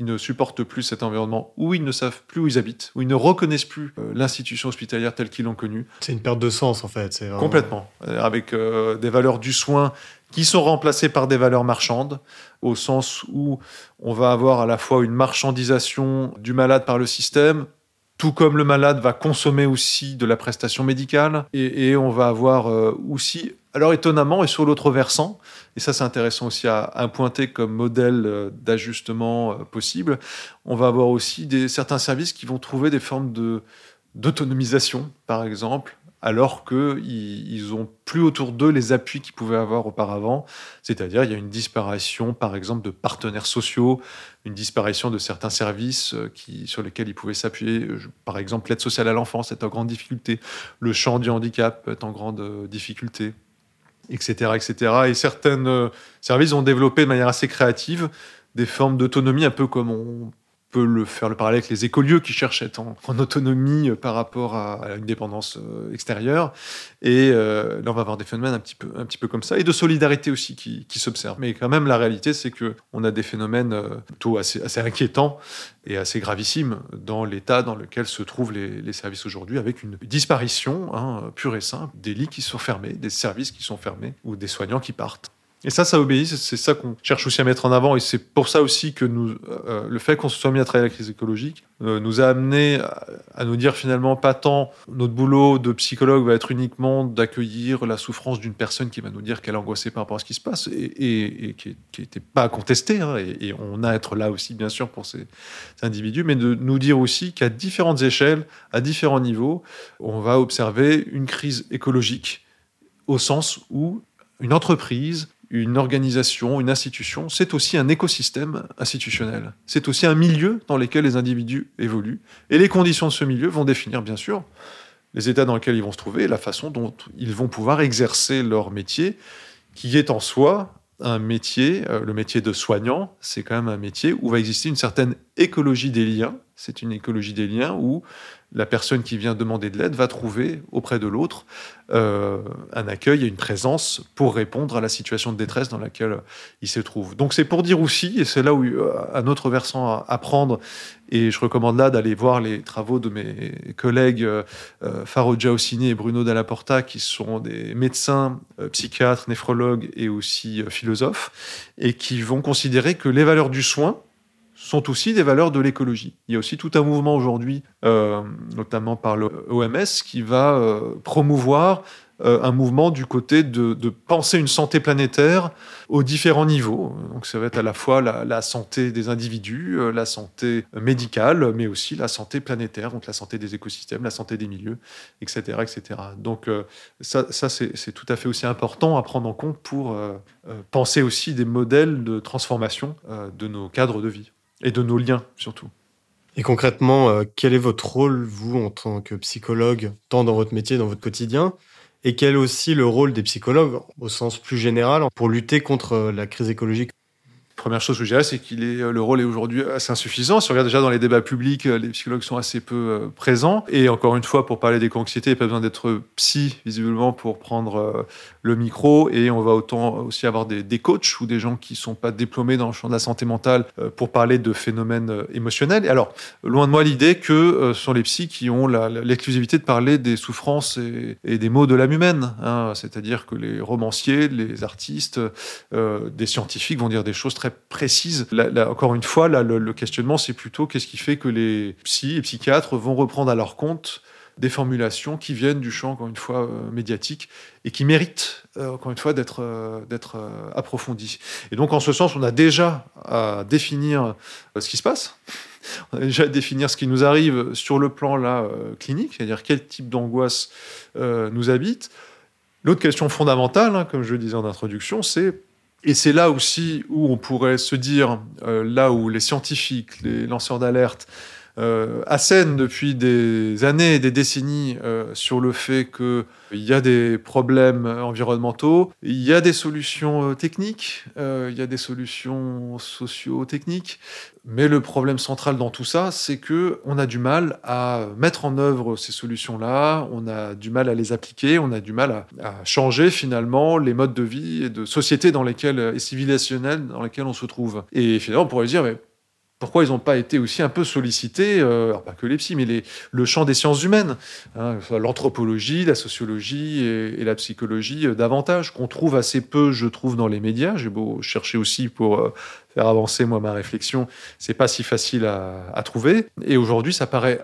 qui ne supportent plus cet environnement, où ils ne savent plus où ils habitent, où ils ne reconnaissent plus l'institution hospitalière telle qu'ils l'ont connue. C'est une perte de sens, en fait. Complètement. Avec des valeurs du soin qui sont remplacées par des valeurs marchandes, au sens où on va avoir à la fois une marchandisation du malade par le système, tout comme le malade va consommer aussi de la prestation médicale, et, on va avoir euh, aussi, alors étonnamment, et sur l'autre versant, et ça c'est intéressant aussi à, pointer comme modèle euh, d'ajustement euh, possible, on va avoir aussi des, certains services qui vont trouver des formes d'autonomisation, par exemple, alors qu'ils n'ont plus autour d'eux les appuis qu'ils pouvaient avoir auparavant. C'est-à-dire, il y a une disparition, par exemple, de partenaires sociaux, une disparition de certains services euh, sur lesquels ils pouvaient s'appuyer. Par exemple, l'aide sociale à l'enfance est en grande difficulté, le champ du handicap est en grande difficulté, etc. etc. Et certains euh, services ont développé de manière assez créative des formes d'autonomie, un peu comme on peut le faire le parallèle avec les écolieux qui cherchent à être en, autonomie euh, par rapport à, une dépendance euh, extérieure. Et euh, là, on va avoir des phénomènes un petit peu, un petit peu comme ça, et de solidarité aussi qui, qui s'observent. Mais quand même, la réalité, c'est que on a des phénomènes plutôt assez, assez inquiétants et assez gravissimes dans l'état dans lequel se trouvent les, les services aujourd'hui, avec une disparition hein, pure et simple des lits qui sont fermés, des services qui sont fermés ou des soignants qui partent. Et ça, ça obéit, c'est ça qu'on cherche aussi à mettre en avant. Et c'est pour ça aussi que euh, le fait qu'on se soit mis à travailler la crise écologique euh, nous a amené à, nous dire finalement pas tant notre boulot de psychologue va être uniquement d'accueillir la souffrance d'une personne qui va nous dire qu'elle est angoissée par rapport à ce qui se passe et, qui n'était pas contestée. Hein, et, on a à être là aussi, bien sûr, pour ces individus, mais de nous dire aussi qu'à différentes échelles, à différents niveaux, on va observer une crise écologique au sens où une entreprise une organisation, une institution, c'est aussi un écosystème institutionnel. C'est aussi un milieu dans lequel les individus évoluent. Et les conditions de ce milieu vont définir, bien sûr, les états dans lesquels ils vont se trouver la façon dont ils vont pouvoir exercer leur métier, qui est en soi un métier, euh, le métier de soignant, c'est quand même un métier où va exister une certaine écologie des liens. C'est une écologie des liens où la personne qui vient demander de l'aide va trouver auprès de l'autre euh, un accueil et une présence pour répondre à la situation de détresse dans laquelle il se trouve. Donc c'est pour dire aussi, et c'est là où euh, un autre versant à, prendre, et je recommande là d'aller voir les travaux de mes collègues euh, Faro Giaossini et Bruno Dalla Porta, qui sont des médecins, psychiatres, néphrologues et aussi philosophes, et qui vont considérer que les valeurs du soin, sont aussi des valeurs de l'écologie. Il y a aussi tout un mouvement aujourd'hui, euh, notamment par l'OMS, qui va euh, promouvoir euh, un mouvement du côté de, penser une santé planétaire aux différents niveaux. Donc ça va être à la fois la, santé des individus, la santé médicale, mais aussi la santé planétaire, donc la santé des écosystèmes, la santé des milieux, etc. etc. Donc ça, ça c'est tout à fait aussi important à prendre en compte pour penser aussi des modèles de transformation de nos cadres de vie. Et de nos liens, surtout. Et concrètement, euh, quel est votre rôle, vous, en tant que psychologue, tant dans votre métier, dans votre quotidien? Et quel est aussi le rôle des psychologues, au sens plus général, pour lutter contre euh, la crise écologique? Première chose que je dirais, c'est qu'il est euh, le rôle est aujourd'hui assez insuffisant. Si on regarde déjà dans les débats publics, euh, les psychologues sont assez peu euh, présents. Et encore une fois, pour parler d'éco-anxiété, il n'y a pas besoin d'être psy visiblement pour prendre le micro. Et on va autant aussi avoir des, des coachs ou des gens qui sont pas diplômés dans le champ de la santé mentale pour parler de phénomènes émotionnels. Et alors, loin de moi l'idée que ce sont les psys qui ont l'exclusivité de parler des souffrances et, des maux de l'âme humaine. Hein. C'est-à-dire que les romanciers, les artistes, des scientifiques vont dire des choses très précise. encore une fois, le, questionnement, c'est plutôt qu'est-ce qui fait que les psys et psychiatres vont reprendre à leur compte des formulations qui viennent du champ, encore une fois, euh, médiatique, et qui méritent, euh, encore une fois, d'être euh, approfondies. Et donc, en ce sens, on a déjà à définir ce qui se passe, on a déjà à définir ce qui nous arrive sur le plan là, clinique, c'est-à-dire quel type d'angoisse nous habite. L'autre question fondamentale, hein, comme je le disais en introduction, c'est et c'est là aussi où on pourrait se dire, euh, là où les scientifiques, les lanceurs d'alerte, euh, assènent depuis des années et des décennies euh, sur le fait qu'il y a des problèmes environnementaux, il y a des solutions techniques, il y a des solutions socio-techniques, mais le problème central dans tout ça, c'est que on a du mal à mettre en œuvre ces solutions-là, on a du mal à les appliquer, on a du mal à, changer finalement les modes de vie et de société dans lesquelles et civilisationnelles dans lesquelles on se trouve. Et finalement, on pourrait dire, mais pourquoi ils n'ont pas été aussi un peu sollicités, euh, pas que les psys, mais les, le champ des sciences humaines, hein, l'anthropologie, la sociologie et, la psychologie euh, davantage, qu'on trouve assez peu, je trouve, dans les médias. J'ai beau chercher aussi pour euh, faire avancer moi ma réflexion, c'est pas si facile à, à trouver. Et aujourd'hui, ça paraît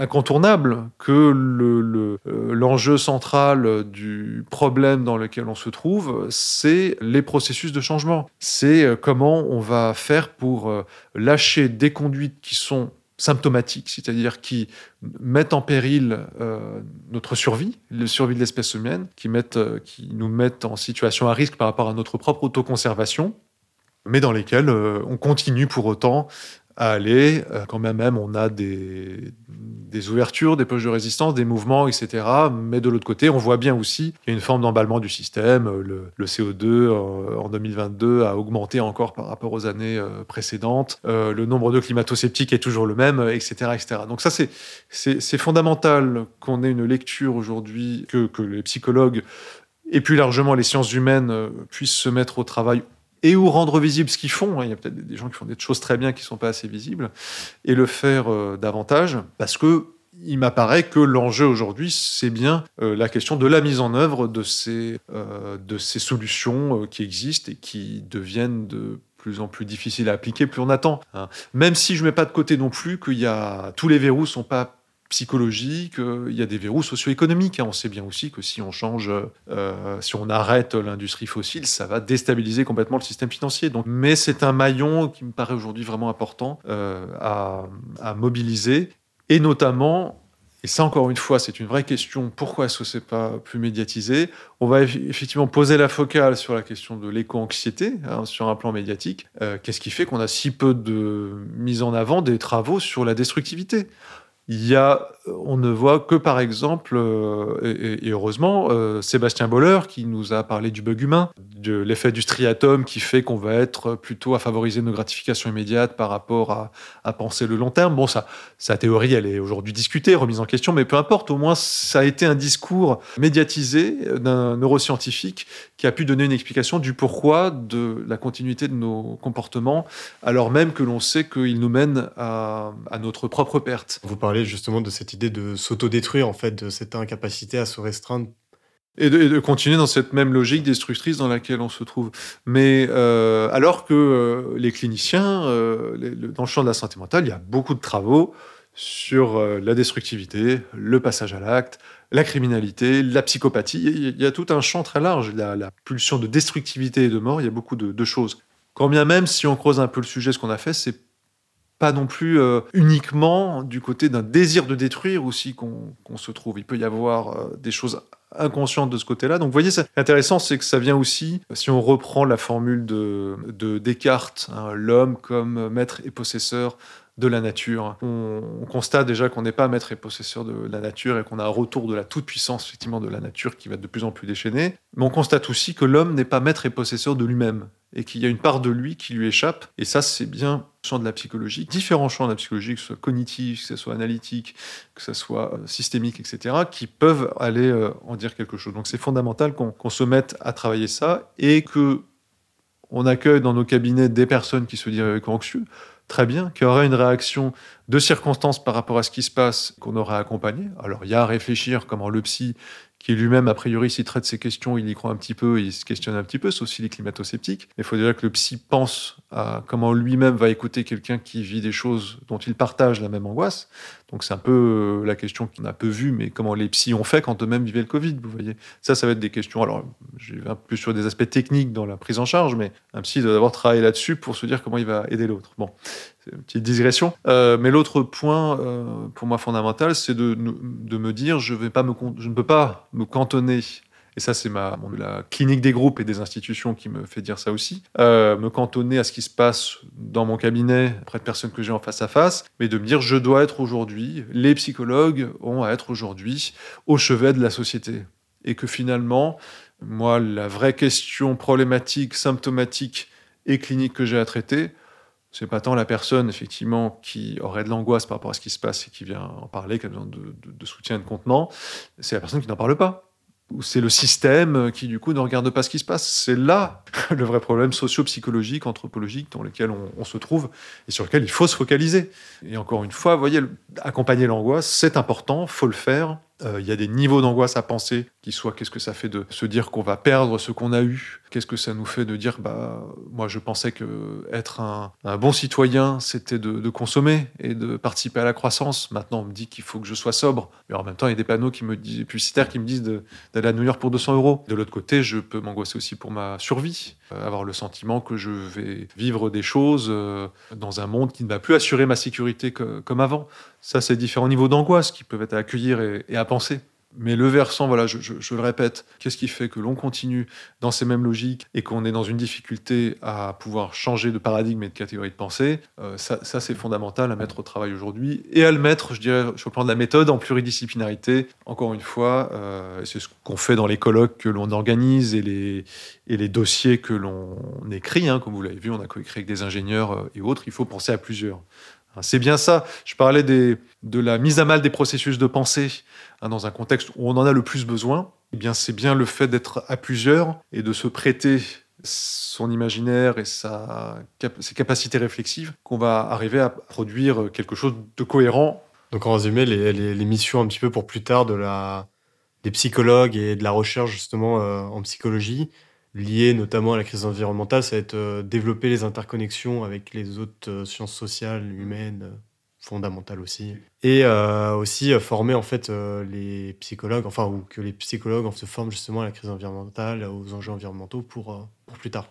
incontournable que euh, l'enjeu le, central du problème dans lequel on se trouve, c'est les processus de changement. C'est euh, comment on va faire pour euh, lâcher des conduites qui sont symptomatiques, c'est-à-dire qui mettent en péril notre survie, la survie de l'espèce humaine, qui nous mettent en situation à risque par rapport à notre propre autoconservation, mais dans lesquelles on continue pour autant à aller, quand même, même on a des, des ouvertures, des poches de résistance, des mouvements, etc. Mais de l'autre côté, on voit bien aussi qu'il y a une forme d'emballement du système. Le, CO2 euh, en 2022 a augmenté encore par rapport aux années euh, précédentes. Euh, le nombre de climato-sceptiques est toujours le même, etc. etc. Donc ça, c'est fondamental qu'on ait une lecture aujourd'hui, que, que les psychologues et plus largement les sciences humaines puissent se mettre au travail et ou rendre visible ce qu'ils font. Il y a peut-être des gens qui font des choses très bien qui ne sont pas assez visibles, et le faire euh, davantage, parce que il m'apparaît que l'enjeu aujourd'hui, c'est bien euh, la question de la mise en œuvre de ces, euh, de ces solutions qui existent et qui deviennent de plus en plus difficiles à appliquer plus on attend. Hein. Même si je ne mets pas de côté non plus qu'il y a tous les verrous sont pas psychologique, il y a des verrous socio-économiques. Hein. On sait bien aussi que si on change, euh, si on arrête l'industrie fossile, ça va déstabiliser complètement le système financier. Donc, mais c'est un maillon qui me paraît aujourd'hui vraiment important euh, à, mobiliser, et notamment, et ça encore une fois, c'est une vraie question, pourquoi est-ce que pas plus médiatisé? On va effectivement poser la focale sur la question de l'éco-anxiété, hein, sur un plan médiatique. Euh, qu'est-ce qui fait qu'on a si peu de mise en avant des travaux sur la destructivité? A, on ne voit que par exemple, euh, et, heureusement, euh, Sébastien Boller qui nous a parlé du bug humain, de l'effet du striatum qui fait qu'on va être plutôt à favoriser nos gratifications immédiates par rapport à, à penser le long terme. Bon, ça, sa théorie, elle est aujourd'hui discutée, remise en question, mais peu importe, au moins ça a été un discours médiatisé d'un neuroscientifique qui a pu donner une explication du pourquoi de la continuité de nos comportements, alors même que l'on sait qu'ils nous mènent à, à notre propre perte. Vous parlez justement de cette idée de s'autodétruire, en fait, de cette incapacité à se restreindre Et de, continuer dans cette même logique destructrice dans laquelle on se trouve. Mais euh, alors que euh, les cliniciens, euh, dans le champ de la santé mentale, il y a beaucoup de travaux sur la destructivité, le passage à l'acte, la criminalité, la psychopathie. Il y a tout un champ très large. La, la pulsion de destructivité et de mort, il y a beaucoup de, de choses. Quand bien même, si on creuse un peu le sujet, ce qu'on a fait, c'est pas non plus euh, uniquement du côté d'un désir de détruire aussi qu'on se trouve. Il peut y avoir euh, des choses inconscientes de ce côté-là. Donc vous voyez, c'est intéressant, c'est que ça vient aussi, si on reprend la formule de, de Descartes, hein, l'homme comme maître et possesseur de la nature. On, constate déjà qu'on n'est pas maître et possesseur de la nature et qu'on a un retour de la toute-puissance effectivement de la nature qui va de plus en plus déchaîner. Mais on constate aussi que l'homme n'est pas maître et possesseur de lui-même et qu'il y a une part de lui qui lui échappe. Et ça, c'est bien le champ de la psychologie, différents champs de la psychologie, que ce soit cognitif, que ce soit analytique, que ce soit euh, systémique, etc., qui peuvent aller euh, en dire quelque chose. Donc c'est fondamental qu'on se mette à travailler ça et que on accueille dans nos cabinets des personnes qui se diraient anxieux, très bien, qui auraient une réaction de circonstances par rapport à ce qui se passe, qu'on aurait accompagné. Alors il y a à réfléchir comment le psy qui lui-même, a priori, s'il traite ces questions, il y croit un petit peu, il se questionne un petit peu, sauf s'il est climato-sceptique. Il faut déjà que le psy pense à comment lui-même va écouter quelqu'un qui vit des choses dont il partage la même angoisse. Donc c'est un peu euh, la question qu'on a peu vue, mais comment les psys ont fait quand eux-mêmes vivaient le Covid, vous voyez. Ça, ça va être des questions. Alors, je vais un peu sur des aspects techniques dans la prise en charge, mais un psy doit d'abord travailler là-dessus pour se dire comment il va aider l'autre. Bon, c'est une petite digression. Euh, mais l'autre point, euh, pour moi fondamental, c'est de, me dire, je, vais pas me, je ne peux pas me cantonner et ça c'est ma la clinique des groupes et des institutions qui me fait dire ça aussi, euh, me cantonner à ce qui se passe dans mon cabinet auprès de personnes que j'ai en face à face, mais de me dire je dois être aujourd'hui, les psychologues ont à être aujourd'hui au chevet de la société. Et que finalement, moi, la vraie question problématique, symptomatique et clinique que j'ai à traiter, c'est pas tant la personne, effectivement, qui aurait de l'angoisse par rapport à ce qui se passe et qui vient en parler, qui a besoin de, de soutien et de contenant, c'est la personne qui n'en parle pas c'est le système qui, du coup, ne regarde pas ce qui se passe. C'est là le vrai problème socio-psychologique, anthropologique dans lequel on, se trouve et sur lequel il faut se focaliser. Et encore une fois, voyez, accompagner l'angoisse, c'est important, faut le faire. Euh, il y a des niveaux d'angoisse à penser, qui soit qu'est-ce que ça fait de se dire qu'on va perdre ce qu'on a eu, qu'est-ce que ça nous fait de dire, bah, moi je pensais que être un, bon citoyen, c'était de, consommer et de participer à la croissance. Maintenant, on me dit qu'il faut que je sois sobre. Mais en même temps, il y a des panneaux qui me disent, publicitaires qui me disent d'aller à New York pour 200 euros. De l'autre côté, je peux m'angoisser aussi pour ma survie, euh, avoir le sentiment que je vais vivre des choses euh, dans un monde qui ne va plus assurer ma sécurité comme avant. Ça, c'est différents niveaux d'angoisse qui peuvent être à accueillir et, à penser. Mais le versant, voilà, je, le répète, qu'est-ce qui fait que l'on continue dans ces mêmes logiques et qu'on est dans une difficulté à pouvoir changer de paradigme et de catégorie de pensée euh, Ça, c'est fondamental à mettre au travail aujourd'hui et à le mettre, je dirais, sur le plan de la méthode, en pluridisciplinarité. Encore une fois, euh, c'est ce qu'on fait dans les colloques que l'on organise et les, et les dossiers que l'on écrit. Hein, comme vous l'avez vu, on a coécrit avec des ingénieurs euh, et autres. Il faut penser à plusieurs. Hein, c'est bien ça. Je parlais de la mise à mal des processus de pensée hein, dans un contexte où on en a le plus besoin. Eh bien, c'est bien le fait d'être à plusieurs et de se prêter son imaginaire et ses capacités réflexives qu'on va arriver à produire quelque chose de cohérent. Donc en résumé, les, missions un petit peu pour plus tard de la, des psychologues et de la recherche justement euh, en psychologie, liées notamment à la crise environnementale, ça va être euh, développer les interconnexions avec les autres euh, sciences sociales, humaines, euh, fondamentales aussi. Et aussi former en fait les psychologues, enfin, ou que les psychologues se forment justement à la crise environnementale, aux enjeux environnementaux pour, pour plus tard.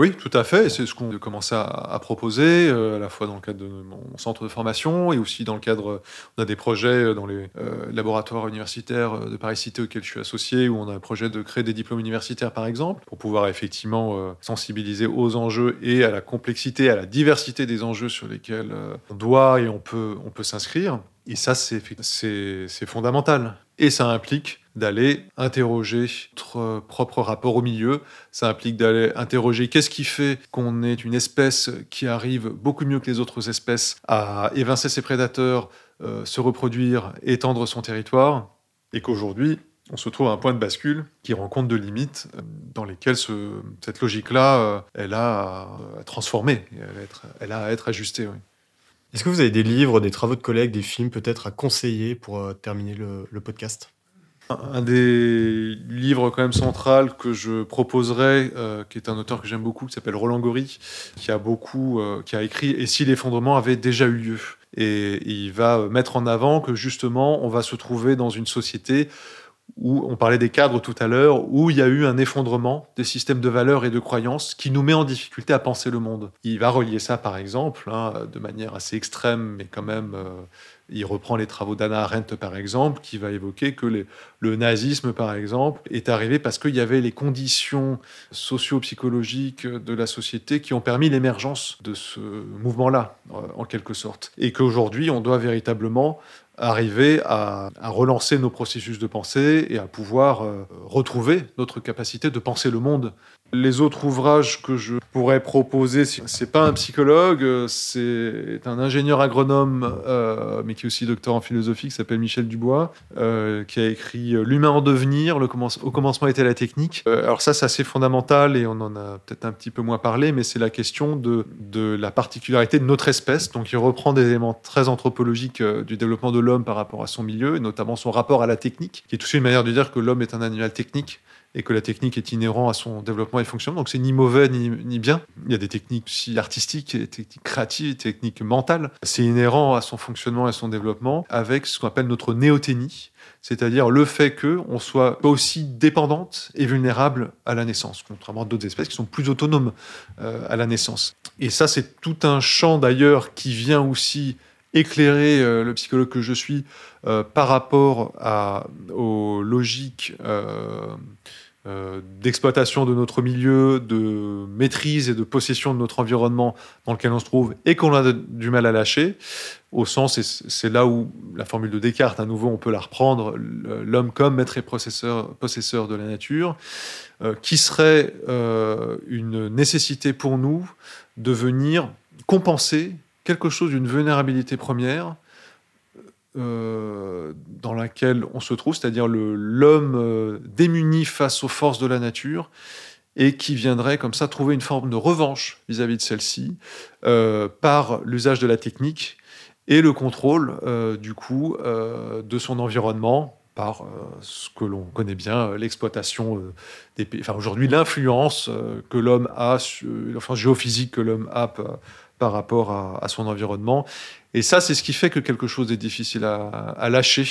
Oui, tout à fait. C'est ce qu'on a commencé à, proposer, euh, à la fois dans le cadre de mon centre de formation et aussi dans le cadre, on a des projets euh, dans les euh, laboratoires universitaires de Paris Cité auxquels je suis associé, où on a un projet de créer des diplômes universitaires, par exemple, pour pouvoir effectivement sensibiliser aux enjeux et à la complexité, à la diversité des enjeux sur lesquels on doit et on peut, on peut s'inscrire. Et ça, c'est fondamental. Et ça implique d'aller interroger notre propre rapport au milieu. Ça implique d'aller interroger qu'est-ce qui fait qu'on est une espèce qui arrive beaucoup mieux que les autres espèces à évincer ses prédateurs, euh, se reproduire, étendre son territoire, et qu'aujourd'hui, on se trouve à un point de bascule qui rend compte de limites euh, dans lesquelles cette logique-là, euh, elle a à, transformer, elle a à être, ajustée. Est-ce que vous avez des livres, des travaux de collègues, des films peut-être à conseiller pour terminer le podcast? Un des livres quand même central que je proposerais, euh, qui est un auteur que j'aime beaucoup, qui s'appelle Roland Gori, qui a beaucoup, euh, qui a écrit Et si l'effondrement avait déjà eu lieu. Et il va mettre en avant que justement, on va se trouver dans une société où on parlait des cadres tout à l'heure, où il y a eu un effondrement des systèmes de valeurs et de croyances qui nous met en difficulté à penser le monde. Il va relier ça, par exemple, hein, de manière assez extrême, mais quand même euh, il reprend les travaux d'Anna Arendt, par exemple, qui va évoquer que le nazisme, par exemple, est arrivé parce qu'il y avait les conditions socio-psychologiques de la société qui ont permis l'émergence de ce mouvement-là, euh, en quelque sorte. Et qu'aujourd'hui, on doit véritablement arriver à, relancer nos processus de pensée et à pouvoir euh, retrouver notre capacité de penser le monde. Les autres ouvrages que je pourrais proposer, c'est pas un psychologue, c'est un ingénieur agronome, euh, mais qui est aussi docteur en philosophie, qui s'appelle Michel Dubois, euh, qui a écrit L'humain en devenir, au commencement était la technique. alors ça, c'est assez fondamental et on en a peut-être un petit peu moins parlé, mais c'est la question de la particularité de notre espèce. Donc il reprend des éléments très anthropologiques du développement de l'homme par rapport à son milieu, et notamment son rapport à la technique, qui est aussi une manière de dire que l'homme est un animal technique et que la technique est inhérente à son développement et fonctionnement. Donc c'est ni mauvais ni, bien. Il y a des techniques aussi artistiques, des techniques créatives, des techniques mentales. C'est inhérent à son fonctionnement et à son développement avec ce qu'on appelle notre néothénie, c'est-à-dire le fait qu'on soit aussi dépendante et vulnérable à la naissance, contrairement à d'autres espèces qui sont plus autonomes euh, à la naissance. Et ça, c'est tout un champ d'ailleurs qui vient aussi éclairer euh, le psychologue que je suis euh, par rapport aux logiques euh, d'exploitation de notre milieu, de maîtrise et de possession de notre environnement dans lequel on se trouve et qu'on a du mal à lâcher, au sens, et c'est là où la formule de Descartes, à nouveau, on peut la reprendre, l'homme comme maître et possesseur, possesseur de la nature, qui serait une nécessité pour nous de venir compenser quelque chose d'une vulnérabilité première euh, dans laquelle on se trouve, c'est-à-dire l'homme euh, démuni face aux forces de la nature et qui viendrait comme ça trouver une forme de revanche vis-à-vis de celle-ci euh, par l'usage de la technique et le contrôle du coup de son environnement par ce que l'on connaît bien, l'exploitation des pays. Enfin, aujourd'hui, l'influence que l'homme a, l'influence géophysique que l'homme a par rapport à, son environnement. Et ça, c'est ce qui fait que quelque chose est difficile à, lâcher.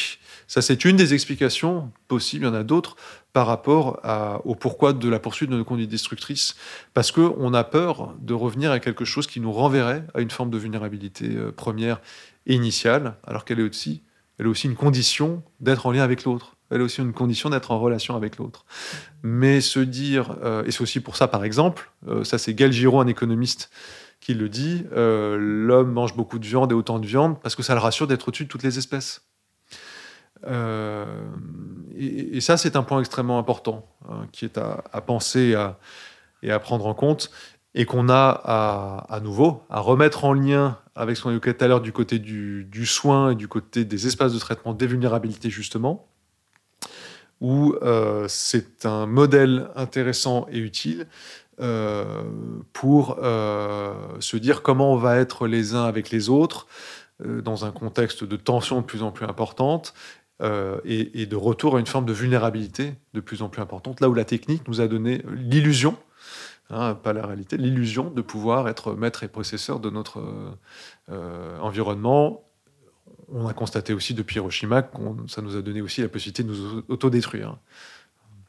Ça, c'est une des explications possibles, il y en a d'autres, par rapport au pourquoi de la poursuite de nos conduites destructrices. Parce qu'on a peur de revenir à quelque chose qui nous renverrait à une forme de vulnérabilité euh, première et initiale, alors qu'elle est aussi, elle est aussi une condition d'être en lien avec l'autre. Elle est aussi une condition d'être en relation avec l'autre. Mais se dire, euh, et c'est aussi pour ça, par exemple, euh, ça c'est Gal Giraud, un économiste, qui le dit, euh, l'homme mange beaucoup de viande et autant de viande parce que ça le rassure d'être au-dessus de toutes les espèces. Euh, et, ça, c'est un point extrêmement important hein, qui est à, penser et à prendre en compte et qu'on a à, nouveau à remettre en lien avec ce qu'on évoquait tout à l'heure du côté du, soin et du côté des espaces de traitement des vulnérabilités, justement, où euh, c'est un modèle intéressant et utile, euh, pour euh, se dire comment on va être les uns avec les autres euh, dans un contexte de tension de plus en plus importante et, de retour à une forme de vulnérabilité de plus en plus importante, là où la technique nous a donné l'illusion, hein, pas la réalité, l'illusion de pouvoir être maître et possesseur de notre environnement. On a constaté aussi depuis Hiroshima que ça nous a donné aussi la possibilité de nous autodétruire.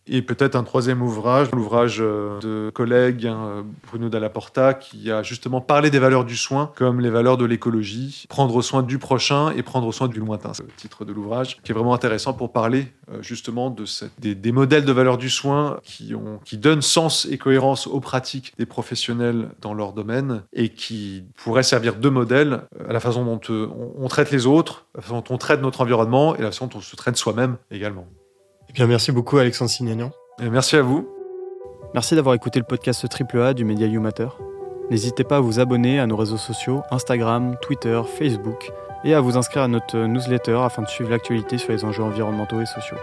Et peut-être un troisième ouvrage, l'ouvrage euh, de collègue hein, Bruno Dalla Porta, qui a justement parlé des valeurs du soin comme les valeurs de l'écologie, prendre soin du prochain et prendre soin du lointain. C'est le titre de l'ouvrage, qui est vraiment intéressant pour parler euh, justement des, modèles de valeurs du soin qui, donnent sens et cohérence aux pratiques des professionnels dans leur domaine et qui pourraient servir de modèle euh, à la façon dont on, traite les autres, la façon dont on traite notre environnement et la façon dont on se traite soi-même également. Eh bien, merci beaucoup, Alexandre Signagnan. merci à vous. Merci d'avoir écouté le podcast AAA du Media Humater. N'hésitez pas à vous abonner à nos réseaux sociaux Instagram, Twitter, Facebook et à vous inscrire à notre newsletter afin de suivre l'actualité sur les enjeux environnementaux et sociaux.